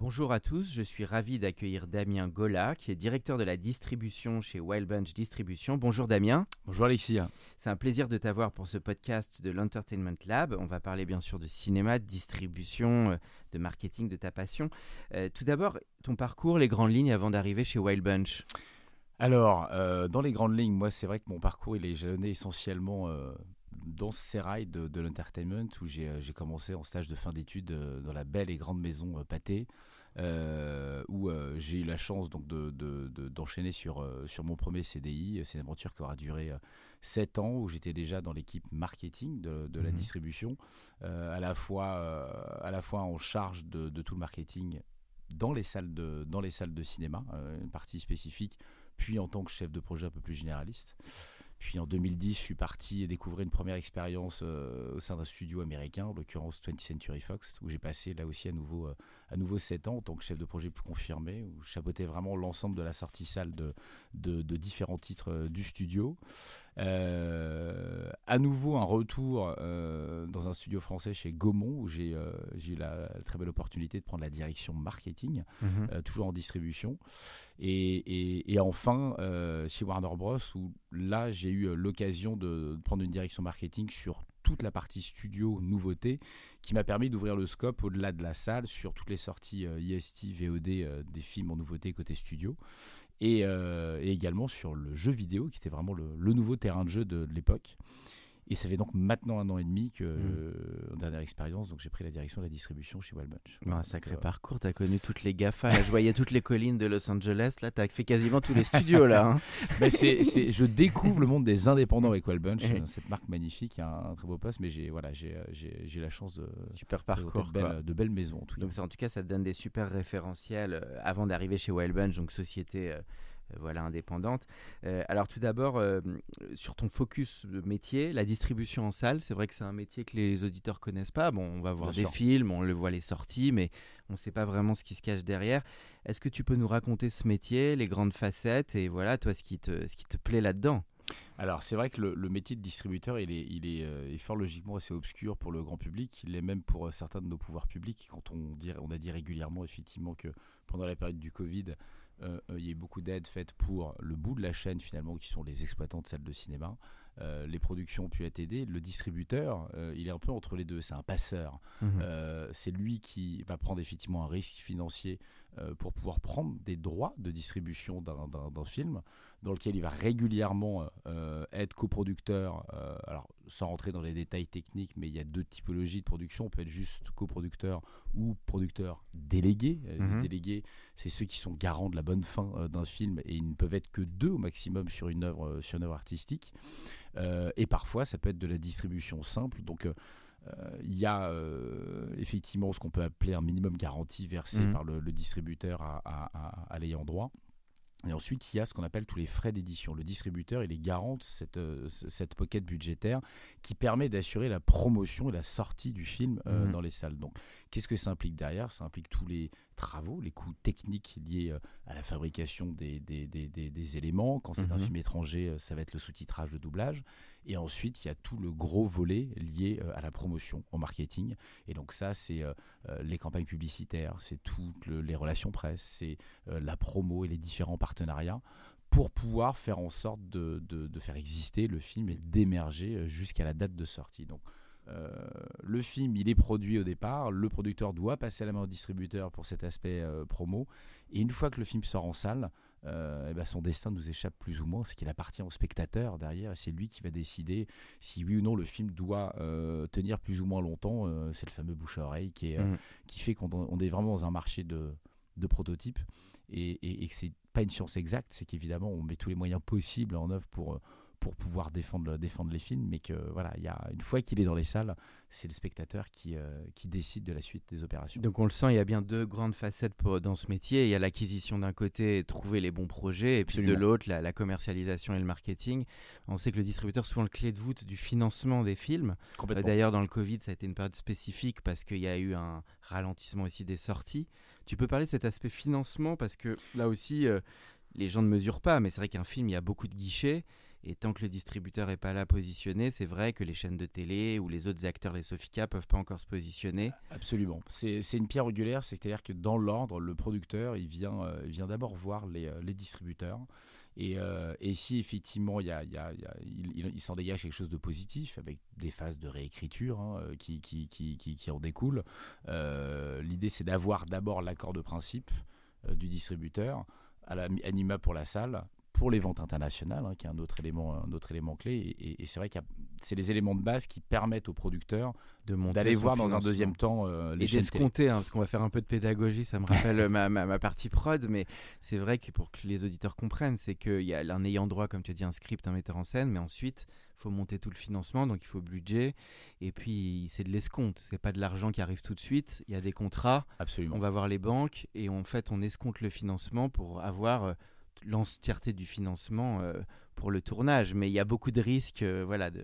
Bonjour à tous, je suis ravi d'accueillir Damien Gola, qui est directeur de la distribution chez Wild Bunch Distribution. Bonjour Damien. Bonjour Alexis. C'est un plaisir de t'avoir pour ce podcast de l'Entertainment Lab. On va parler bien sûr de cinéma, de distribution, euh, de marketing, de ta passion. Euh, tout d'abord, ton parcours, les grandes lignes avant d'arriver chez Wild Bunch. Alors, euh, dans les grandes lignes, moi, c'est vrai que mon parcours, il est jalonné essentiellement euh, dans ces rails de, de l'entertainment où j'ai euh, j'ai commencé en stage de fin d'études euh, dans la belle et grande maison euh, euh, où j'ai eu la chance donc de- de- de- d'enchaîner sur, sur mon premier CDI. C'est une aventure qui aura duré 7 ans, où j'étais déjà dans l'équipe marketing de, la Mhm. distribution, à, la fois, à la fois en charge de, de tout le marketing dans les salles de, dans les salles de cinéma, euh, une partie spécifique, puis en tant que chef de projet un peu plus généraliste. Puis en 2010, je suis parti découvrir une première expérience euh, au sein d'un studio américain, en l'occurrence 20th Century Fox, où j'ai passé là aussi à nouveau, euh, à nouveau 7 ans en tant que chef de projet plus confirmé, où je chapeautais vraiment l'ensemble de la sortie salle de, de, différents titres euh, du studio. À nouveau un retour euh, dans un studio français chez Gaumont, où j'ai euh, j'ai eu la très belle opportunité de prendre la direction marketing euh, toujours en distribution. Et, et- et enfin, chez Warner Bros, où là, j'ai eu l'occasion de, de prendre une direction marketing sur toute la partie studio nouveauté, qui m'a permis d'ouvrir le scope au-delà de la salle sur toutes les sorties IST, VOD des films en nouveauté côté studio. Et, euh, et également sur le jeu vidéo, qui était vraiment le, le nouveau terrain de jeu de, de l'époque. Et ça fait donc maintenant un an et demi que, Mm. euh, en dernière expérience, donc j'ai pris la direction de la distribution chez Wild Bunch. Un sacré Donc, parcours, t'as connu toutes les GAFA. Là, je voyais toutes les collines de Los Angeles. Là, t'as fait quasiment tous les studios là. hein. Ben, c'est, c'est- je découvre le monde des indépendants avec Wild Bunch, Oui. euh, cette marque magnifique, a un, un très beau poste, mais j'ai, voilà, j'ai, euh, j'ai, j'ai la chance de Super parcours. de belles, de belles maisons. En tout cas. Donc ça, en tout cas, ça te donne des super référentiels avant d'arriver chez Wild Bunch, donc société euh, voilà, indépendante. Euh, alors tout d'abord, euh, sur ton focus de métier, la distribution en salle, c'est vrai que c'est un métier que les auditeurs connaissent pas. Bon, on va voir Bien des sûr. films, on le voit les sorties, mais on ne sait pas vraiment ce qui se cache derrière. Est-ce que tu peux nous raconter ce métier, les grandes facettes, et voilà, toi, ce qui te, ce qui te plaît là-dedans? Alors, c'est vrai que le, le métier de distributeur, il est, il est, euh, est fort logiquement assez obscur pour le grand public. Il l'est même pour euh, certains de nos pouvoirs publics. Quand on, dit, on a dit régulièrement, effectivement, que pendant la période du Covid, euh, euh, il y a eu beaucoup d'aides faites pour le bout de la chaîne, finalement, qui sont les exploitants de salles de cinéma. Euh, les productions ont pu être aidées. Le distributeur, euh, il est un peu entre les deux. C'est un passeur. Euh, c'est lui qui va prendre effectivement un risque financier euh, pour pouvoir prendre des droits de distribution d'un- film dans lequel il va régulièrement euh, être coproducteur. euh, alors, sans rentrer dans les détails techniques, mais il y a deux typologies de production. On peut être juste coproducteur ou producteur délégué. Euh, Mhm. Les délégués, c'est ceux qui sont garants de la bonne fin d'un film et ils ne peuvent être que deux au maximum sur une œuvre, sur une œuvre artistique. Et parfois, ça peut être de la distribution simple. Donc, il y a euh, effectivement ce qu'on peut appeler un minimum garantie versé Mhm. par le, le distributeur à, à- à- à l'ayant droit. Et ensuite, il y a ce qu'on appelle tous les frais d'édition. Le distributeur, il est garant de cette, euh, ce- cette pocket budgétaire qui permet d'assurer la promotion et la sortie du film euh, Mhm. dans les salles. Donc, qu'est-ce que ça implique derrière? Ça implique tous les travaux, les coûts techniques liés euh, à la fabrication des, des, des- des- des éléments. Quand c'est un Mhm. film étranger, euh, ça va être le sous-titrage, le doublage. Et ensuite, il y a tout le gros volet lié euh, à la promotion, au marketing. Et donc ça, c'est les campagnes publicitaires, c'est toutes le- les relations presse, c'est la promo et les différents partenariats pour pouvoir faire en sorte de, de- de faire exister le film et d'émerger jusqu'à la date de sortie. Donc le film, il est produit au départ, le producteur doit passer à la main au distributeur pour cet aspect promo, et une fois que le film sort en salle, eh ben son destin nous échappe plus ou moins, c'est qu'il appartient au spectateur derrière, et c'est lui qui va décider si oui ou non le film doit tenir plus ou moins longtemps. c'est le fameux bouche à oreille qui, est, mmh. qui fait qu'on est vraiment dans un marché de, de prototypes et, et, et que c'est pas une science exacte, c'est qu'évidemment on met tous les moyens possibles en œuvre pour euh, pour pouvoir défendre, défendre les films, mais que voilà, il y a, une fois qu'il est dans les salles, c'est le spectateur qui, euh, qui décide de la suite des opérations. Donc on le sent, il y a bien deux grandes facettes pour, dans ce métier. Il y a l'acquisition d'un côté, trouver les bons projets, et puis de l'autre, la, commercialisation et le marketing. On sait que le distributeur souvent le clé de voûte du financement des films. Euh, d'ailleurs, dans le Covid, ça a été une période spécifique parce qu'il y a eu un ralentissement aussi des sorties. Tu peux parler de cet aspect financement parce que là aussi, euh, les gens ne mesurent pas, mais c'est vrai qu'un film, il y a beaucoup de guichets. Et tant que le distributeur n'est pas là positionné, c'est vrai que les chaînes de télé ou les autres acteurs, les Sofica, peuvent pas encore se positionner. Absolument. C'est une pierre angulaire, c'est-à-dire que dans l'ordre, le producteur, il vient, euh, vient d'abord voir les, euh, les distributeurs. Et, euh, et, si effectivement il, y a, y a, il, s'en dégage quelque chose de positif avec des phases de réécriture hein, qui, qui, qui, qui, en découlent, l'idée c'est d'avoir d'abord l'accord de principe du distributeur à l'anima pour la salle pour les ventes internationales, hein, qui est un autre élément, un autre élément clé. Et, c'est vrai que c'est les éléments de base qui permettent au producteur d'aller voir dans un deuxième temps euh, les et d'escompter, hein, parce qu'on va faire un peu de pédagogie. Ça me rappelle ma, ma, partie prod, mais c'est vrai que pour que les auditeurs comprennent, c'est qu'il y a un ayant droit, comme tu as dit, un script, un metteur en scène, mais ensuite il faut monter tout le financement, donc il faut budget. Et puis, c'est de l'escompte. C'est pas de l'argent qui arrive tout de suite. Il y a des contrats. Absolument. On va voir les banques et en fait, on escompte le financement pour avoir euh, l'entièreté du financement euh, pour le tournage, mais il y a beaucoup de risques. Euh, voilà, de...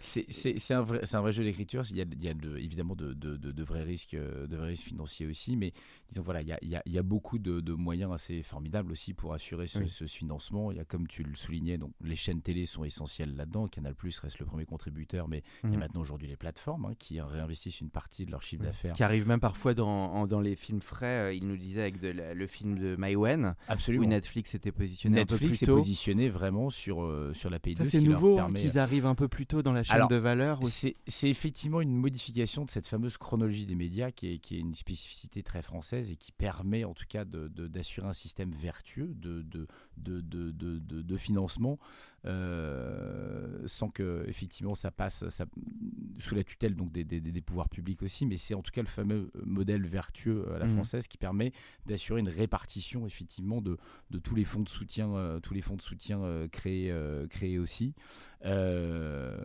C'est un, vrai, un vrai jeu d'écriture. Il y a, il y a évidemment de, de, de, vrais risques, de vrais risques financiers aussi, mais disons voilà, il y a, il y a, il y a beaucoup de, moyens assez formidables aussi pour assurer ce, ce, financement. Il y a, comme tu le soulignais, donc les chaînes télé sont essentielles là-dedans. Canal Plus reste le premier contributeur, mais il y a mhm. maintenant aujourd'hui les plateformes hein, qui réinvestissent une partie de leur chiffre d'affaires. Qui arrivent même parfois dans, dans les films frais. Euh, il nous disait avec le film de Maïwen, où Netflix était positionné Netflix un peu plus tôt. positionné vraiment sur sur, euh, sur la Pays2. C'est nouveau hein, qu'ils arrivent un peu plus tôt dans la chaîne de valeur. C'est effectivement une modification de cette fameuse chronologie des médias qui est, qui est, une spécificité très française et qui permet en tout cas d'assurer de, un système vertueux de, de, de financement euh, sans que effectivement ça passe ça, sous la tutelle donc des, des, des pouvoirs publics aussi. Mais c'est en tout cas le fameux modèle vertueux à la mmh. française qui permet d'assurer une répartition effectivement de, de tous les fonds de soutien, euh, tous les fonds de soutien créés euh, créé, aussi euh,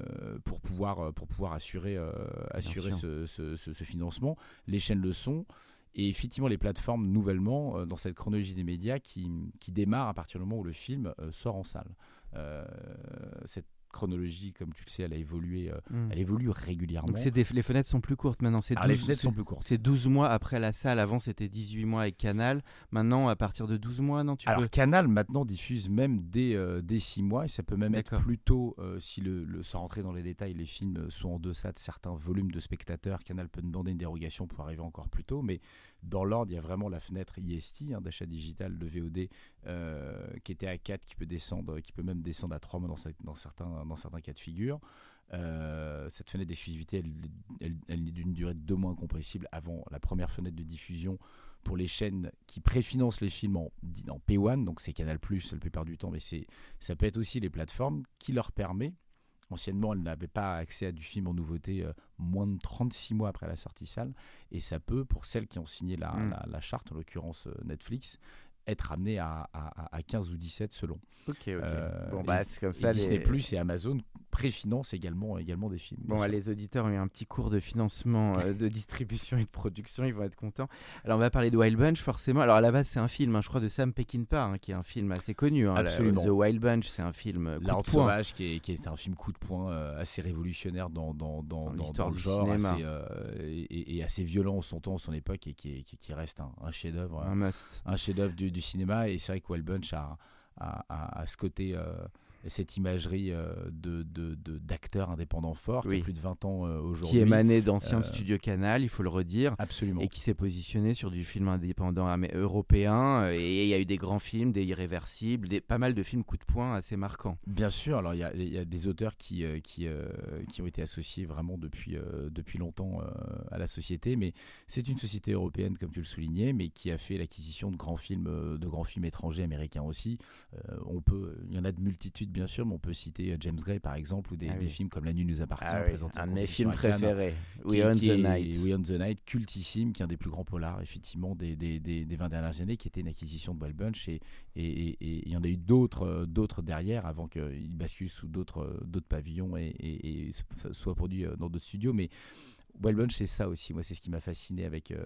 pour, pouvoir, pour pouvoir assurer, euh, assurer ce, ce, financement. Les chaînes le sont. Et effectivement, les plateformes, nouvellement, dans cette chronologie des médias, qui, qui démarre à partir du moment où le film sort en salle. cette chronologie, comme tu le sais, elle a évolué, euh, hmm. elle évolue régulièrement. Donc des, les fenêtres sont plus courtes maintenant. C'est ah, les fenêtres sont plus courtes. C'est 12 mois après la salle. Avant, c'était 18 mois avec Canal. Maintenant, à partir de 12 mois, non tu Alors, Canal, maintenant, diffuse même dès, euh, 6 mois et ça peut même être plus tôt, euh, si le, le, sans rentrer dans les détails, les films sont en deçà de certains volumes de spectateurs. Canal peut demander une dérogation pour arriver encore plus tôt, mais dans l'ordre, il y a vraiment la fenêtre IST hein, d'achat digital de VOD euh, qui était à 4, qui peut descendre, qui peut même descendre à 3 mois dans, dans, certains, dans certains cas de figure. Euh, cette fenêtre d'exclusivité, elle, elle, est d'une durée de deux mois incompressible avant la première fenêtre de diffusion pour les chaînes qui préfinancent les films en, en P1, donc c'est Canal+, la plupart du temps, mais ça peut être aussi les plateformes qui leur permet Anciennement, elle n'avait pas accès à du film en nouveauté euh, moins de 36 mois après la sortie salle. Et ça peut, pour celles qui ont signé la, mm. la charte, en l'occurrence Netflix, être amené à, à, à, 15 ou 17 selon. Ok, ok. Euh, bon, bah, c'est comme ça. Disney Plus et Amazon préfinancent également, également des films. Bon, bah, les auditeurs ont eu un petit cours de financement, euh, de distribution et de production, ils vont être contents. Alors, on va parler de Wild Bunch, forcément. Alors, à la base, c'est un film, hein, je crois, de Sam Peckinpah, hein, qui est un film assez connu. Hein, Absolument. The Wild Bunch, c'est un film. Euh, La sauvage, qui est, qui est, un film coup de poing assez révolutionnaire dans, dans, dans, dans, le genre, assez, et, assez violent en son temps, son époque, et qui, qui, reste un, chef-d'œuvre. Un must. Un chef-d'œuvre du, du cinéma. Et c'est vrai que Wild Bunch a, à, ce côté. Euh, cette imagerie de, d'acteurs indépendants forts qui a plus de 20 ans aujourd'hui. Qui émanait d'anciens studios Canal, il faut le redire. Absolument. Et qui s'est positionné sur du film indépendant européen. Et il y a eu des grands films, des irréversibles, des, pas mal de films coup de poing assez marquants. Bien sûr, alors il y, y a, des auteurs qui, qui, qui ont été associés vraiment depuis, depuis longtemps à la société, mais c'est une société européenne, comme tu le soulignais, mais qui a fait l'acquisition de grands films, euh, de grands films étrangers, américains aussi. Euh, on peut, il y en a de multitudes, bien sûr, mais on peut citer euh, James Gray, par exemple, ou des, ah films comme La Nuit nous appartient, ah un de mes films préférés. We on the Night. We on the Night, cultissime, qui est un des plus grands polars, effectivement, des, des, des, 20 dernières années, qui était une acquisition de Wild Bunch, et, et, il y en a eu d'autres, d'autres derrière, avant qu'il bascule sous d'autres, d'autres pavillons et, et, soit produit dans d'autres studios, mais Wild Bunch, c'est ça aussi. Moi, c'est ce qui m'a fasciné avec, euh,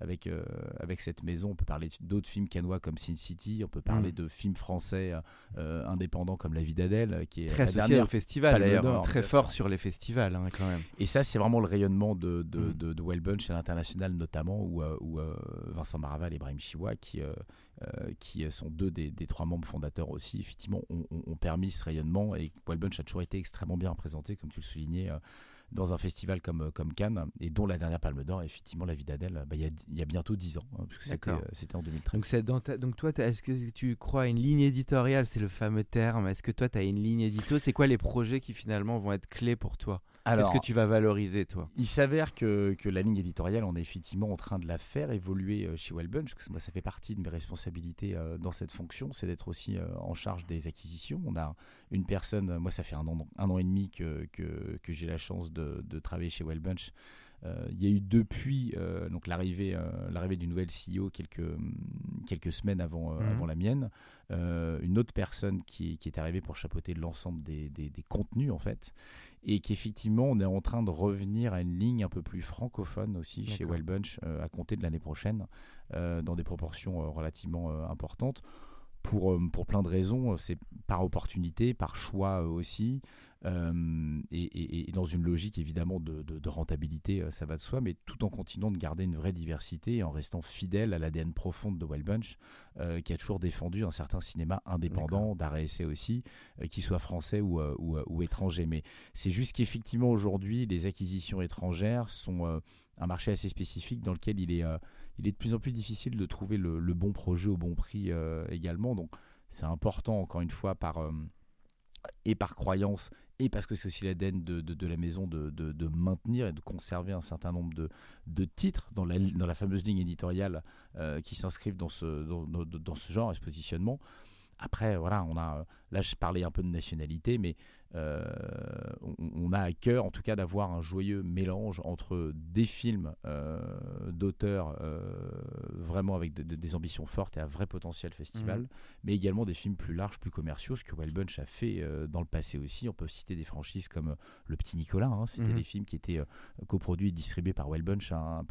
avec, euh, avec cette maison. On peut parler d'autres films canois comme Sin City. On peut parler mm. de films français euh, indépendants comme La vie d'Adèle, qui est très associé au festival d'ailleurs, très fort sur les festivals hein, quand même. Et ça, c'est vraiment le rayonnement de, de, mm. de, Bunch à l'international notamment, où, où Vincent Maraval et Brahim Chiwa, qui qui sont deux des, des, trois membres fondateurs aussi, effectivement, ont, permis ce rayonnement. Et Wild Bunch a toujours été extrêmement bien représenté, comme tu le soulignais dans un festival comme, euh, comme Cannes, et dont la dernière Palme d'Or, effectivement, La vie d'Adèle, bah, il y, y, a bientôt 10 ans, hein, puisque euh, c'était en 2013. Donc, donc toi, est-ce que tu crois à une ligne éditoriale? C'est le fameux terme. Est-ce que toi, tu as une ligne édito? C'est quoi les projets qui finalement vont être clés pour toi? Qu'est-ce que tu vas valoriser, toi? Il s'avère que, que, la ligne éditoriale, on est effectivement en train de la faire évoluer euh, chez Wellbunch, parce que moi, ça fait partie de mes responsabilités dans cette fonction, c'est d'être aussi en charge des acquisitions. On a une personne, moi, ça fait un an, un an et demi que, que, que j'ai la chance de, travailler chez Wellbunch. Euh, il y a eu depuis euh, donc l'arrivée euh, l'arrivée du nouvel CEO quelques quelques semaines avant mhm. avant la mienne une autre personne qui, qui, est arrivée pour chapeauter l'ensemble des, des, contenus en fait et qu'effectivement on est en train de revenir à une ligne un peu plus francophone aussi chez Wellbunch à compter de l'année prochaine dans des proportions relativement importantes pour, euh, pour plein de raisons. Euh, c'est par opportunité, par choix euh, et, dans une logique évidemment de, de, rentabilité, ça va de soi, mais tout en continuant de garder une vraie diversité et en restant fidèle à l'ADN profonde de Wild Bunch, qui a toujours défendu un certain cinéma indépendant, d'art essai aussi, qu'il soit français ou, ou, ou étranger. Mais c'est juste qu'effectivement aujourd'hui, les acquisitions étrangères sont un marché assez spécifique dans lequel il est il est de plus en plus difficile de trouver le, bon projet au bon prix euh, également. Donc c'est important, encore une fois, par, euh, et par croyance, et parce que c'est aussi l'ADN de, la maison de, maintenir et de conserver un certain nombre de, titres dans la, fameuse ligne éditoriale euh, qui s'inscrivent dans ce, dans, ce genre et ce positionnement. Après, voilà, on a, là je parlais un peu de nationalité, mais euh, on, a à cœur en tout cas d'avoir un joyeux mélange entre des films euh, d'auteurs euh, vraiment avec des ambitions fortes et un vrai potentiel festival, mhm. mais également des films plus larges, plus commerciaux, ce que Wild Bunch a fait dans le passé aussi. On peut citer des franchises comme Le Petit Nicolas, hein, c'était mhm. des films qui étaient coproduits et distribués par Wild Bunch, hein,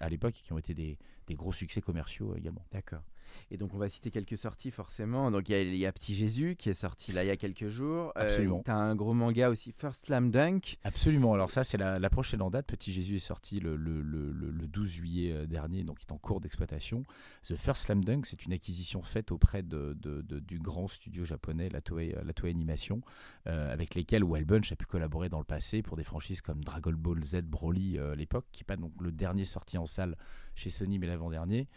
à l'époque, qui ont été des gros succès commerciaux également. D'accord. Et donc, on va citer quelques sorties forcément. Donc, il y, a Petit Jésus qui est sorti là il y a quelques jours. Euh, Absolument. Euh, tu as un gros manga aussi, First Slam Dunk. Absolument. Alors, ça, c'est la, prochaine en date. Petit Jésus est sorti le, le, le, le 12 juillet euh, dernier, donc il est en cours d'exploitation. The First Slam Dunk, c'est une acquisition faite auprès de, de, du grand studio japonais, la Toei, la Toei Animation, euh, avec lesquels Wild Bunch a pu collaborer dans le passé pour des franchises comme Dragon Ball Z Broly à l'époque, qui n'est pas donc le dernier sorti en salle chez Sony, mais l'avant-dernier.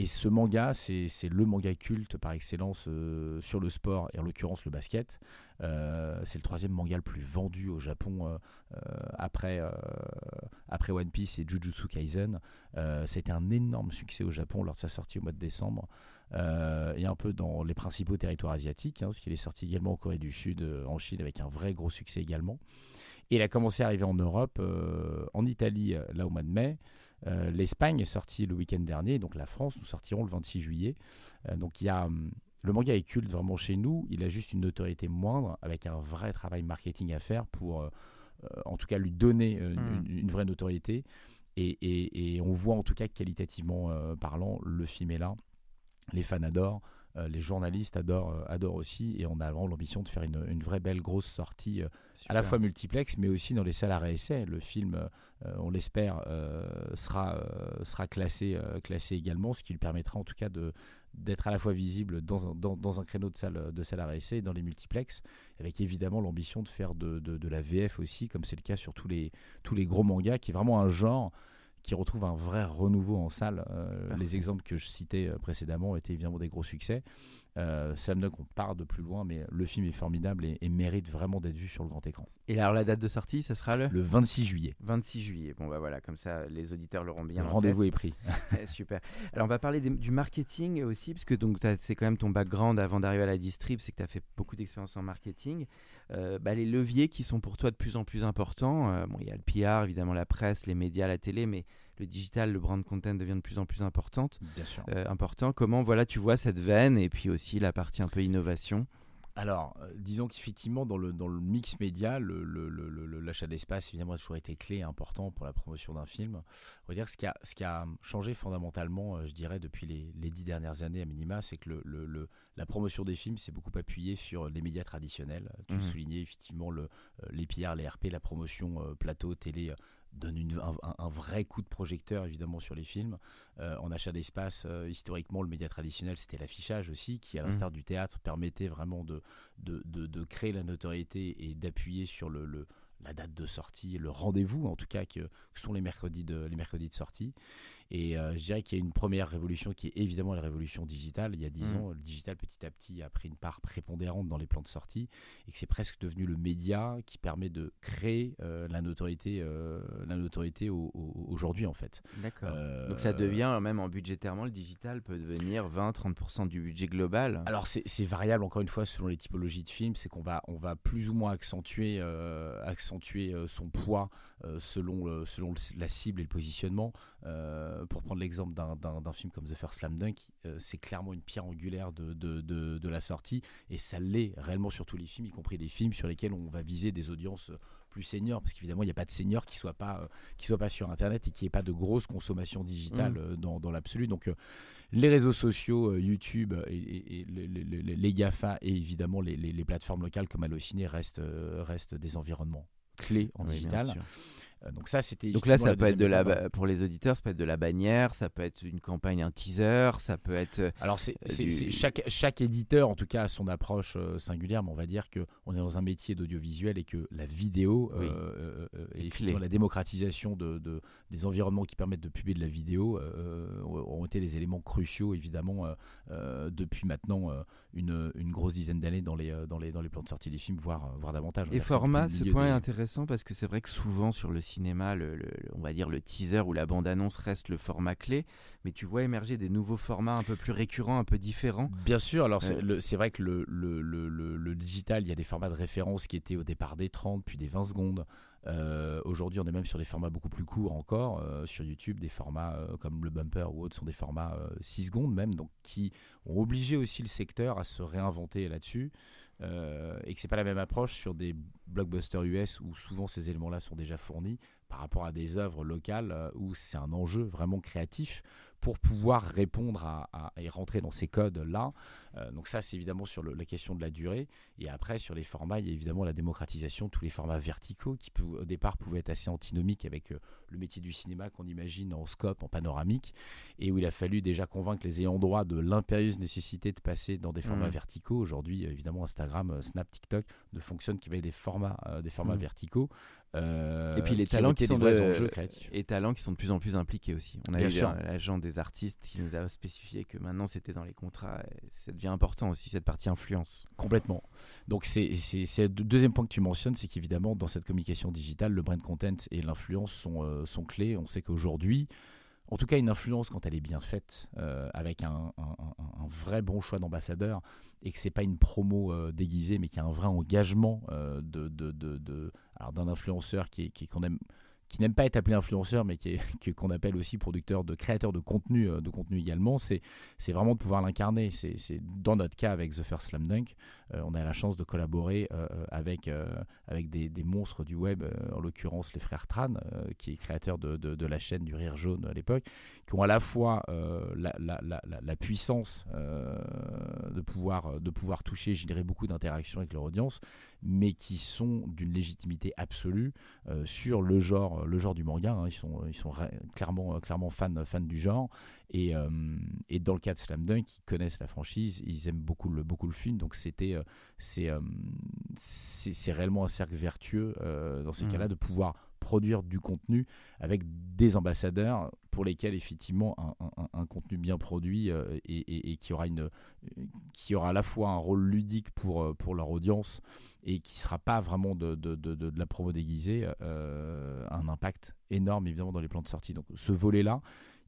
Et ce manga, c'est le manga culte par excellence euh, sur le sport, et en l'occurrence le basket. Euh, c'est le troisième manga le plus vendu au Japon euh, après, après One Piece et Jujutsu Kaisen. C'était un énorme succès au Japon lors de sa sortie au mois de décembre. et un peu dans les principaux territoires asiatiques, hein, parce qu'il est sorti également en Corée du Sud, en Chine, avec un vrai gros succès également. Et il a commencé à arriver en Europe, en Italie, là au mois de mai. Euh, L'Espagne est sortie le week-end dernier, donc la France, nous sortirons le 26 juillet. Euh, donc il y a, hum, le manga est culte vraiment chez nous, il a juste une notoriété moindre, avec un vrai travail marketing à faire pour, euh, en tout cas, lui donner hmm. une, vraie notoriété. Et, et, on voit en tout cas qualitativement parlant, le film est là, les fans adorent. Euh, les journalistes adorent, euh, adorent aussi, et on a vraiment l'ambition de faire une, vraie belle grosse sortie, euh, à la fois multiplex, mais aussi dans les salles à. Le film, on l'espère, sera, sera classé, classé également, ce qui lui permettra en tout cas de, d'être à la fois visible dans un, dans, un créneau de salle, de salle à réessai dans les multiplex, avec évidemment l'ambition de faire de, de, la VF aussi, comme c'est le cas sur tous les, tous les gros mangas, qui est vraiment un genre qui retrouve un vrai renouveau en salle. Euh, les exemples que je citais euh, précédemment étaient évidemment des gros succès. Euh, Sam on part de plus loin, mais le film est formidable et, mérite vraiment d'être vu sur le grand écran. Et alors la date de sortie, ça sera le Le 26 juillet. 26 juillet. Bon bah voilà, comme ça les auditeurs l'auront bien. Le rendez-vous est pris. Eh, super. Alors on va parler du marketing aussi, parce que donc c'est quand même ton background avant d'arriver à la distrib, c'est que tu as fait beaucoup d'expérience en marketing. Euh, bah, les leviers qui sont pour toi de plus en plus importants. Euh, bon, il y a le PR, évidemment la presse, les médias, la télé, mais le digital, le brand content devient de plus en plus importante, Bien sûr. Euh, important. Comment voilà, tu vois cette veine et puis aussi la partie un peu innovation? Alors, euh, disons qu'effectivement, dans le, dans le mix média, l'achat d'espace, évidemment, a toujours été clé et important pour la promotion d'un film. On va dire ce qui a, ce qui a changé fondamentalement, euh, je dirais, depuis les, dix dernières années à minima, c'est que le, la promotion des films s'est beaucoup appuyée sur les médias traditionnels. Tu mmh. soulignais effectivement le, les PR, les RP, la promotion plateau, télé donne un, vrai coup de projecteur évidemment sur les films. Euh, en achat d'espace, euh, historiquement, le média traditionnel, c'était l'affichage aussi, qui à mmh. l'instar du théâtre permettait vraiment de, de, de, créer la notoriété et d'appuyer sur le, la date de sortie, le rendez-vous en tout cas que, sont les mercredis de, les mercredis de sortie. Et euh, je dirais qu'il y a une première révolution qui est évidemment la révolution digitale. Il y a dix mmh. ans, le digital petit à petit a pris une part prépondérante dans les plans de sortie et que c'est presque devenu le média qui permet de créer euh, la notoriété, euh, la notoriété aujourd'hui en fait. D'accord. Donc ça devient même en budgétairement, le digital peut devenir 20-30% du budget global. Alors c'est variable encore une fois selon les typologies de films. C'est qu'on va, on va plus ou moins accentuer, accentuer son poids selon, selon la cible et le positionnement. Euh, pour prendre l'exemple d'un film comme The First Slam Dunk, euh, c'est clairement une pierre angulaire de, de, de, la sortie, et ça l'est réellement sur tous les films, y compris des films sur lesquels on va viser des audiences plus seniors, parce qu'évidemment, il n'y a pas de seniors qui ne soient, pas, euh, qui soient pas sur Internet et qui n'ait pas de grosse consommation digitale mmh. dans, dans l'absolu. Donc, les réseaux sociaux, YouTube et, les, GAFA et évidemment les, plateformes locales comme Allociné restent, restent des environnements clés en digital. Euh, donc ça, c'était. Donc là, ça peut être de la pour les auditeurs, ça peut être de la bannière, ça peut être une campagne, un teaser, ça peut être. Euh, Alors c'est chaque chaque éditeur, en tout cas, a son approche euh, singulière, mais on va dire que on est dans un métier d'audiovisuel et que la vidéo et effectivement la démocratisation de, de, des environnements qui permettent de publier de la vidéo ont été les éléments cruciaux, évidemment, depuis maintenant une, une grosse dizaine d'années dans les dans les dans les plans de sortie des films, voire voire davantage. Et format, ce point est intéressant parce que c'est vrai que souvent sur le cinéma, le, on va dire le teaser ou la bande-annonce reste le format clé, mais tu vois émerger des nouveaux formats un peu plus récurrents, un peu différents. Bien sûr, alors c'est vrai que le, le, digital, il y a des formats de référence qui étaient au départ des 30, puis des 20 secondes. Euh, aujourd'hui, on est même sur des formats beaucoup plus courts encore. Euh, sur YouTube, des formats euh, comme le bumper ou autres sont des formats 6 secondes même, donc qui ont obligé aussi le secteur à se réinventer là-dessus. Et que c'est pas la même approche sur des blockbusters US où souvent ces éléments-là sont déjà fournis par rapport à des œuvres locales où c'est un enjeu vraiment créatif pour pouvoir répondre à, et rentrer dans ces codes-là. Euh, donc ça, c'est évidemment sur la question de la durée. Et après, sur les formats, il y a évidemment la démocratisation, tous les formats verticaux qui au départ pouvaient être assez antinomiques avec euh, le métier du cinéma qu'on imagine en scope, en panoramique, et où il a fallu déjà convaincre les ayants droit de l'impérieuse nécessité de passer dans des formats mmh. verticaux. Aujourd'hui, évidemment, Instagram, Snap, TikTok ne fonctionnent qu'avec des formats, des formats mmh. verticaux. Euh, et puis les talents qui, sont de, enjeux créatifs. Et talents qui sont de plus en plus impliqués aussi. On a eu l'agent des artistes qui nous a spécifié que maintenant c'était dans les contrats. ça devient important aussi cette partie influence. Complètement. Donc c'est le deuxième point que tu mentionnes, c'est qu'évidemment dans cette communication digitale, le brand content et l'influence sont, euh, sont clés. On sait qu'aujourd'hui, en tout cas une influence quand elle est bien faite, euh, avec un, vrai bon choix d'ambassadeur, et que c'est pas une promo euh, déguisée, mais qu'il y a un vrai engagement euh, de, d'un influenceur qui, qu'on aime qui n'aime pas être appelé influenceur, mais qui est, qu'on appelle aussi producteur de créateur de contenu, de contenu également, c'est, c'est vraiment de pouvoir l'incarner. C'est, c'est dans notre cas avec The First Slam Dunk, euh, on a la chance de collaborer euh, euh, avec, avec des, monstres du web, en l'occurrence les frères Tran, qui est créateur de, la chaîne du Rire Jaune à l'époque, qui ont à la fois la, puissance de, pouvoir, de pouvoir toucher, générer beaucoup d'interactions avec leur audience, mais qui sont d'une légitimité absolue sur le genre, le genre du manga. Hein. Ils sont, ils sont clairement, clairement fans, fans du genre. Et, et, dans le cas de Slam Dunk, ils connaissent la franchise, ils aiment beaucoup le, beaucoup le film. Donc c'était, c'est, c'est réellement un cercle vertueux dans ces mmh. cas-là de pouvoir produire du contenu avec des ambassadeurs pour lesquels effectivement un, contenu bien produit euh, et, qui aura une qui aura à la fois un rôle ludique pour, euh, pour leur audience et qui sera pas vraiment de, la promo déguisée euh, un impact énorme évidemment dans les plans de sortie. Donc ce volet là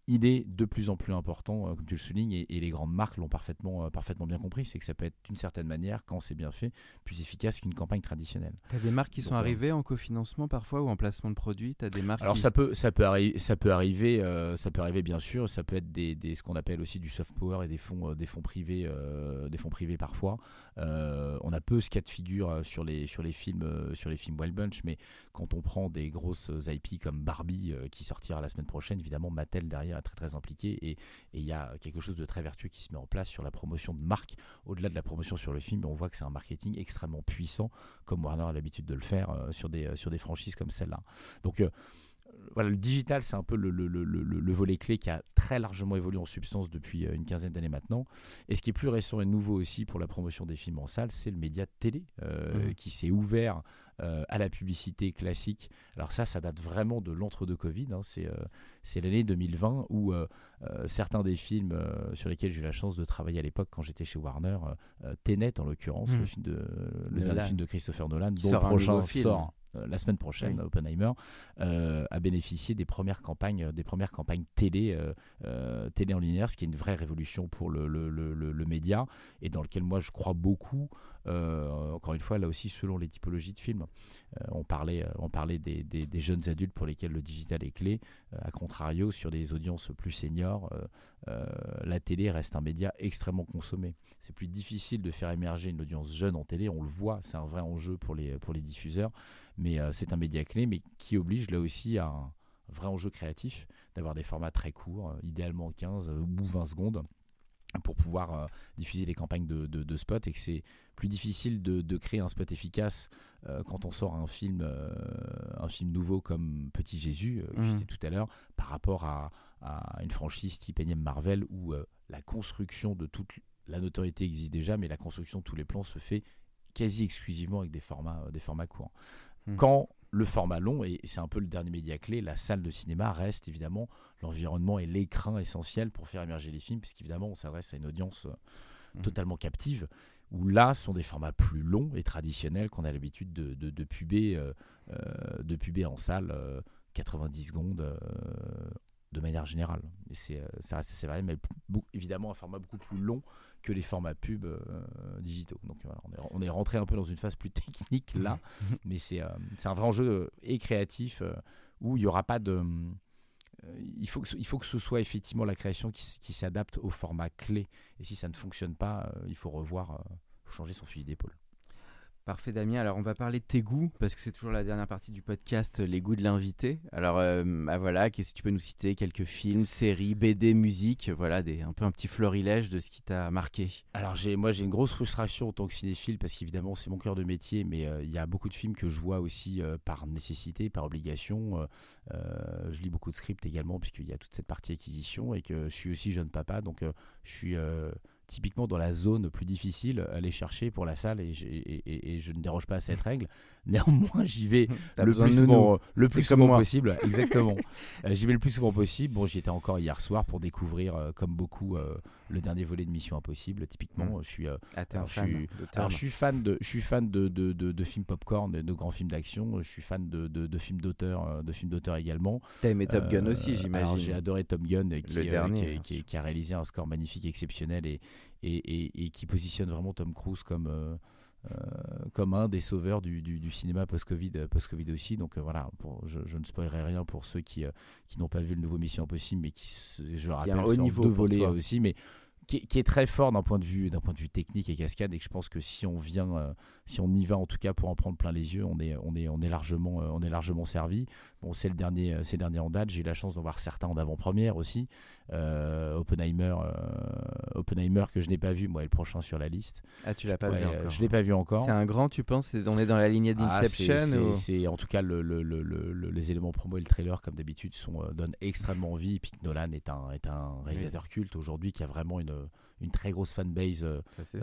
il est de plus en plus important, euh, comme tu le soulignes, et, les grandes marques l'ont parfaitement, euh, parfaitement bien compris. C'est que ça peut être d'une certaine manière, quand c'est bien fait, plus efficace qu'une campagne traditionnelle. Tu as des marques qui sont euh, arrivées en cofinancement parfois ou en placement de produits? As des marques Alors ça, peut, ça, peut ça peut arriver, ça peut arriver bien sûr. Ça peut être des, ce qu'on appelle aussi du soft power et des fonds, des fonds privés, des fonds privés parfois. on a peu ce cas de figure sur les, sur les films, sur les films Wild Bunch, mais quand on prend des grosses IP comme Barbie qui sortira la semaine prochaine, évidemment Mattel derrière très très impliqué et il y a quelque chose de très vertueux qui se met en place sur la promotion de marque. Au-delà de la promotion sur le film, on voit que c'est un marketing extrêmement puissant, comme Warner a l'habitude de le faire euh, sur, des, sur des franchises comme celle-là. Donc euh, voilà, le digital, c'est un peu le, le, le, le, volet clé qui a très largement évolué en substance depuis euh, une quinzaine d'années maintenant. Et ce qui est plus récent et nouveau aussi pour la promotion des films en salle, c'est le média de télé mmh. qui s'est ouvert euh, à la publicité classique. Alors ça, ça date vraiment de l'entre-deux Covid. Hein. C'est, euh, c'est l'année 2020 où euh, certains des films sur lesquels j'ai eu la chance de travailler à l'époque quand j'étais chez Warner, Tenet en l'occurrence, le, hmm. film de, le dernier film de Christopher Nolan, dont le prochain sort la semaine prochaine, Oppenheimer, a bénéficié des premières campagnes, des premières campagnes télé, télé en linéaire, ce qui est une vraie révolution pour le, le, le, le, média et dans lequel moi je crois beaucoup. encore une fois, là aussi, selon les typologies de films. Euh, on parlait, euh, on parlait des, jeunes adultes pour lesquels le digital est clé. Euh, à contrario, sur des audiences plus seniors, la télé reste un média extrêmement consommé. C'est plus difficile de faire émerger une audience jeune en télé, on le voit, c'est un vrai enjeu pour les, pour les diffuseurs, mais c'est un média clé, mais qui oblige là aussi à un vrai enjeu créatif, d'avoir des formats très courts, idéalement 15 ou 20 secondes pour pouvoir diffuser les campagnes de, de, spot et que c'est plus difficile de, créer un spot efficace euh, quand on sort un film, euh, un film nouveau comme Petit Jésus, euh, que je mhm. disais tout à l'heure, par rapport à, une franchise type énième Marvel où la construction de toute la notoriété existe déjà, mais la construction de tous les plans se fait quasi exclusivement avec des formats, des formats courts. Mhm. Quand le format long, et c'est un peu le dernier média clé, la salle de cinéma reste évidemment l'environnement et l'écran essentiel pour faire émerger les films, puisqu'évidemment on s'adresse à une audience mhm. totalement captive où là sont des formats plus longs et traditionnels qu'on a l'habitude de, de, de, puber, euh, euh, de puber en salle 90 euh, secondes de manière générale. Et c'est, ça reste assez varié, mais évidemment un format beaucoup plus long que les formats pub digitaux. Donc voilà, on, est, on est, rentré un peu dans une phase plus technique là, mais c'est, c'est un vrai enjeu et créatif où il n'y aura pas de il faut, que, il faut que ce soit effectivement la création qui, s'adapte au format clé. Et si ça ne fonctionne pas, euh, il faut revoir, euh, changer son fusil d'épaule. Parfait Damien, alors on va parler de tes goûts parce que c'est toujours la dernière partie du podcast, les goûts de l'invité. Alors euh, bah voilà, qu'est-ce que tu peux nous citer? Quelques films, séries, BD, musique, voilà, un peu un petit florilège de ce qui t'a marqué. Alors j'ai, moi j'ai une grosse frustration en tant que cinéphile parce qu'évidemment c'est mon cœur de métier, mais euh, il y a beaucoup de films que je vois aussi euh, par nécessité, par obligation. je lis beaucoup de scripts également puisqu'il y a toute cette partie acquisition et que je suis aussi jeune papa, donc je suis typiquement dans la zone plus difficile aller chercher pour la salle et, et, je ne déroge pas à cette règle. Néanmoins, j'y vais le plus, souvent, le plus souvent possible. Exactement. Euh, j'y vais le plus souvent possible. Bon, j'y étais encore hier soir pour découvrir, euh, comme beaucoup, euh, le dernier volet de Mission Impossible. Typiquement, mmh. je suis, ah, je, suis je suis fan de, je suis fan de, de, de, films popcorn, de, de, grands films d'action. Je suis fan de, de, films d'auteur, de films d'auteur également. T'as aimé Top Gun aussi, j'imagine. J'ai adoré Top Gun, qui, qui, qui, a réalisé un score magnifique, exceptionnel et, et, et qui positionne vraiment Tom Cruise comme comme un des sauveurs du, du, cinéma post-Covid euh, post -COVID aussi. Donc euh, voilà, pour, je, je, ne spoilerai rien pour ceux qui, qui n'ont pas vu le nouveau Mission Impossible, mais qui, je le rappelle, haut niveau de voler aussi. Mais qui, est très fort d'un point de vue d'un point de vue technique et cascade et que je pense que si on vient euh, si on y va en tout cas pour en prendre plein les yeux on est on est on est largement euh, on est largement servi. Bon c'est le dernier c'est dernier en date. J'ai eu la chance d'en voir certains en avant-première aussi. Oppenheimer Oppenheimer que je n'ai pas vu moi et le prochain sur la liste. Ah tu l'as pas vu encore. je l'ai pas vu encore. C'est un grand tu penses? On est dans la lignée ah, d'Inception c'est en tout cas le, le, le, les éléments promo et le trailer comme d'habitude sont donnent extrêmement envie. Et puis Nolan est un est un réalisateur culte aujourd'hui qui a vraiment une euh, une très grosse fanbase euh,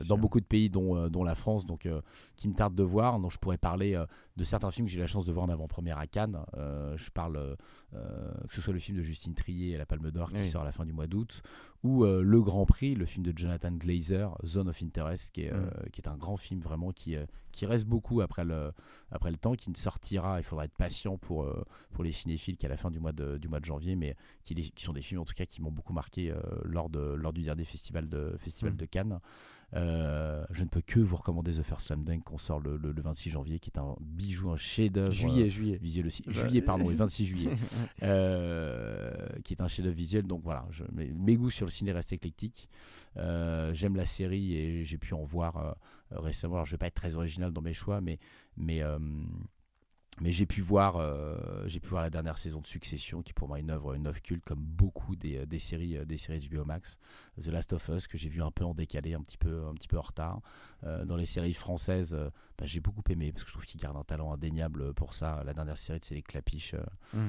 dans beaucoup de pays, dont, euh, dont la France, donc euh, qui me tarde de voir. dont je pourrais parler de certains films que j'ai eu la chance de voir en avant-première à Cannes. je parle que ce soit le film de Justine Trier et La Palme d'Or qui sort à la fin du mois d'août, ou Le Grand Prix, le film de Jonathan Glazer, Zone of Interest, qui est, mm. qui est un grand film vraiment qui, qui reste beaucoup après le, après le temps, qui ne sortira, il faudra être patient pour, pour les cinéphiles qu'à la fin du mois de, du mois de janvier, mais qui, qui sont des films en tout cas qui m'ont beaucoup marqué lors, de, lors du dernier festival de, Festival mm. de Cannes. Euh, je ne peux que vous recommander The First Slam Dunk qu'on sort le, 26 janvier, qui est un bijou, un chef-d'œuvre. Juillet, euh, juillet. Visuel aussi. Bah, juillet, pardon, le 26 juillet. Euh, qui est un chef-d'œuvre visuel. Donc voilà, je, mes, mes, goûts sur le ciné restent éclectiques. J'aime la série et j'ai pu en voir récemment. Alors je vais pas être très original dans mes choix, mais. mais mais j'ai pu voir euh, j'ai pu voir la dernière saison de Succession qui pour moi est une œuvre une œuvre culte comme beaucoup des, euh, des séries euh, des séries HBO Max. The Last of Us que j'ai vu un peu en décalé un petit peu un petit peu en retard. Dans les séries françaises bah, j'ai beaucoup aimé parce que je trouve qu'il garde un talent indéniable pour ça. La dernière série c'est les Clapiches mmh.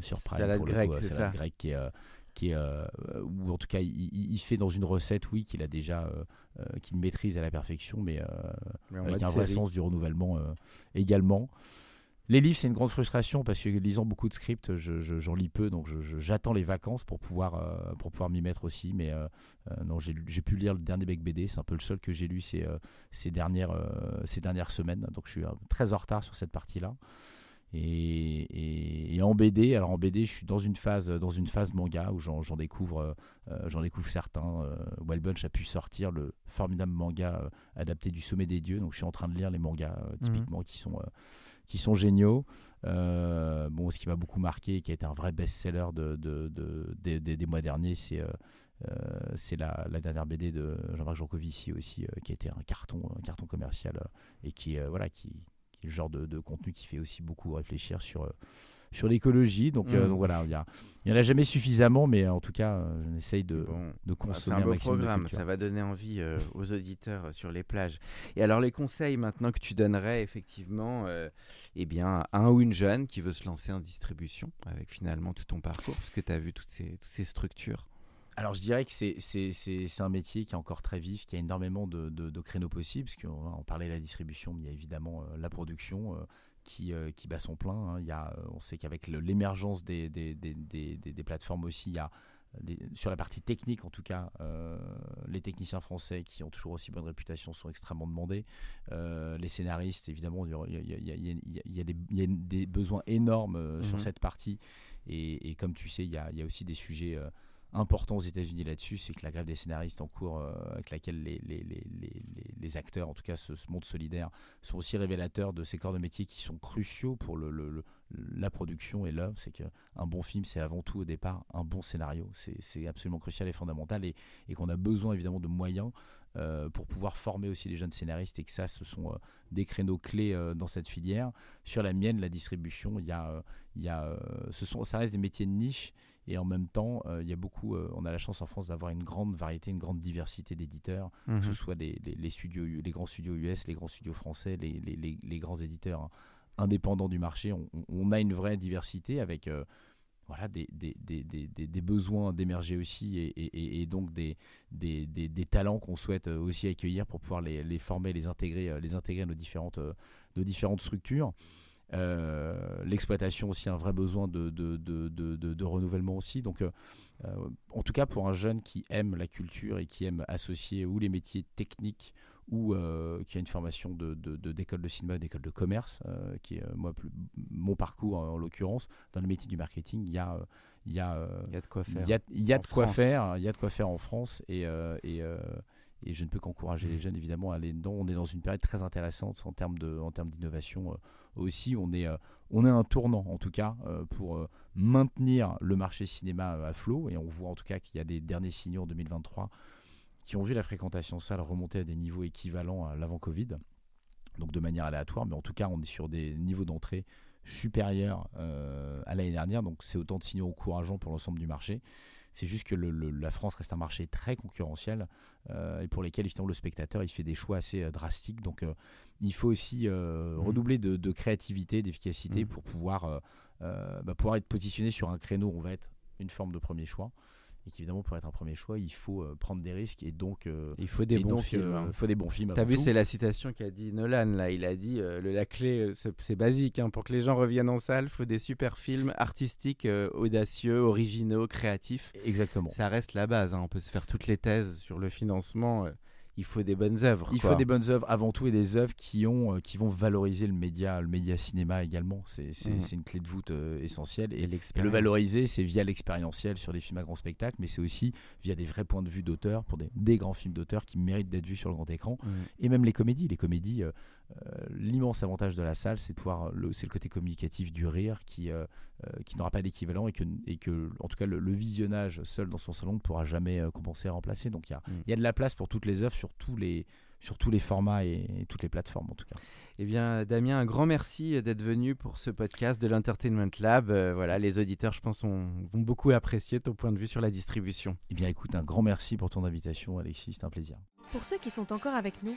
sur Prime c'est la grecque qui est qui est, ou en tout cas il, fait dans une recette oui qu'il a déjà qu'il maîtrise à la perfection mais, avec un vrai sens du renouvellement également les livres, c'est une grande frustration parce que lisant beaucoup de scripts, j'en lis peu, donc j'attends les vacances pour pouvoir, euh, pour pouvoir m'y mettre aussi. Mais euh, euh, non, j'ai pu lire le dernier Bec BD, c'est un peu le seul que j'ai lu ces, ces, dernières, ces dernières semaines, donc je suis très en retard sur cette partie-là. Et, en BD, alors en BD, je suis dans une phase, dans une phase manga où j'en découvre, j'en découvre certains. Wild Bunch a pu sortir le formidable manga adapté du Sommet des Dieux, donc je suis en train de lire les mangas mhm. typiquement qui sont qui sont géniaux. Euh, bon, ce qui m'a beaucoup marqué, qui a été un vrai best-seller de, des mois derniers, c'est euh, euh, la, la, dernière BD de Jean-Marc Jancovici aussi, qui a été un carton, un carton commercial et qui, voilà, qui, qui, est le genre de, contenu qui fait aussi beaucoup réfléchir sur sur l'écologie. Donc, euh, mm. donc, voilà, il n'y en a jamais suffisamment, mais en tout cas, euh, on essaye de, de bah, consommer un, beau programme, ça va donner envie euh, aux auditeurs sur les plages. Et alors, les conseils maintenant que tu donnerais effectivement eh bien, à un ou une jeune qui veut se lancer en distribution avec finalement tout ton parcours, parce que tu as vu toutes ces, toutes ces structures alors je dirais que c'est un métier qui est encore très vif, qui a énormément de, de, créneaux possibles, parce qu'on parlait de la distribution, mais il y a évidemment la production, qui, euh, qui bat son plein. Hein. Il y a, euh, on sait qu'avec l'émergence des des, des, des, plateformes aussi, il y a sur la partie technique en tout cas, euh, les techniciens français qui ont toujours aussi bonne réputation sont extrêmement demandés. les scénaristes, évidemment, il y, a, des, besoins énormes sur mhm. cette partie. Et, et, comme tu sais, il y a, aussi des sujets important aux États-Unis là-dessus, c'est que la grève des scénaristes en cours, euh, avec laquelle les, les, les, les, acteurs, en tout cas ce, monde solidaire, sont aussi révélateurs de ces corps de métier qui sont cruciaux pour le, la production et l'œuvre. C'est qu'un bon film, c'est avant tout au départ un bon scénario. C'est absolument crucial et fondamental et, et qu'on a besoin évidemment de moyens euh, pour pouvoir former aussi les jeunes scénaristes et que ça, ce sont euh, des créneaux clés dans cette filière. Sur la mienne, la distribution, il y a, il y a, ce sont, ça reste des métiers de niche et en même temps, euh, il y a beaucoup, euh, on a la chance en France d'avoir une grande variété, une grande diversité d'éditeurs, que ce mhm. soit les, les, studios, les grands studios US, les grands studios français, les, les grands éditeurs hein, indépendants du marché. On, a une vraie diversité avec euh, voilà, des, des, des, des, besoins d'émerger aussi et, et, donc des, des, talents qu'on souhaite aussi accueillir pour pouvoir les, les, former, les intégrer, les intégrer à nos différentes, nos différentes structures. Euh, l'exploitation aussi un vrai besoin de, de, de, de renouvellement aussi. Donc, euh, euh, en tout cas, pour un jeune qui aime la culture et qui aime associer ou les métiers techniques ou qui a une formation de, d'école de, cinéma, d'école de commerce, qui est moi, mon parcours en, l'occurrence, dans le métier du marketing, il y a, il y a, il y a de quoi faire. Il y a, il y a de quoi faire, il y a de quoi faire en France et, et et je ne peux qu'encourager les jeunes évidemment à aller dedans. On est dans une période très intéressante en termes de, en termes d'innovation euh, aussi. On est, euh, on est un tournant en tout cas euh, pour maintenir le marché cinéma à flot et on voit en tout cas qu'il y a des derniers signaux en 2023 qui ont vu la fréquentation salle remonter à des niveaux équivalents à l'avant Covid, donc de manière aléatoire, mais en tout cas on est sur des niveaux d'entrée supérieurs à l'année dernière, donc c'est autant de signaux encourageants pour l'ensemble du marché. C'est juste que la France reste un marché très concurrentiel euh, et pour lesquels évidemment le spectateur il fait des choix assez euh, drastiques. Donc il faut aussi mmh. redoubler de, créativité, d'efficacité mmh. pour pouvoir, bah, pouvoir être positionné sur un créneau où on va être une forme de premier choix et qu'évidemment pour être un premier choix il faut euh, prendre des risques et donc euh, il faut des bons films euh, hein. faut des bons films t'as vu c'est la citation qu'a dit Nolan là. Il a dit le, la clé c'est basique hein, pour que les gens reviennent en salle faut des super films artistiques audacieux originaux créatifs. Exactement. Ça reste la base hein. on peut se faire toutes les thèses sur le financement il faut des bonnes œuvres. Il faut des bonnes œuvres avant tout et des œuvres qui, ont, euh, qui vont valoriser le média, le média cinéma également. C'est mmh. une clé de voûte euh, essentielle. Et, le valoriser, c'est via l'expérientiel sur des films à grand spectacle, mais c'est aussi via des vrais points de vue d'auteur, pour des, des, grands films d'auteur qui méritent d'être vus sur le grand écran. Mmh. Et même les comédies. Les comédies, euh, l'immense avantage de la salle, c'est le, le côté communicatif du rire qui, qui n'aura pas d'équivalent et que, et que, en tout cas, le, visionnage seul dans son salon ne pourra jamais compenser et remplacer. Donc il y, a, mmh. y a de la place pour toutes les œuvres sur tous les, sur tous les formats et, toutes les plateformes en tout cas. Eh bien, Damien, un grand merci d'être venu pour ce podcast de l'Entertainment Lab. Euh, voilà, les auditeurs, je pense, vont beaucoup apprécier ton point de vue sur la distribution. Eh bien, écoute, un grand merci pour ton invitation, Alexis, c'est un plaisir. Pour ceux qui sont encore avec nous,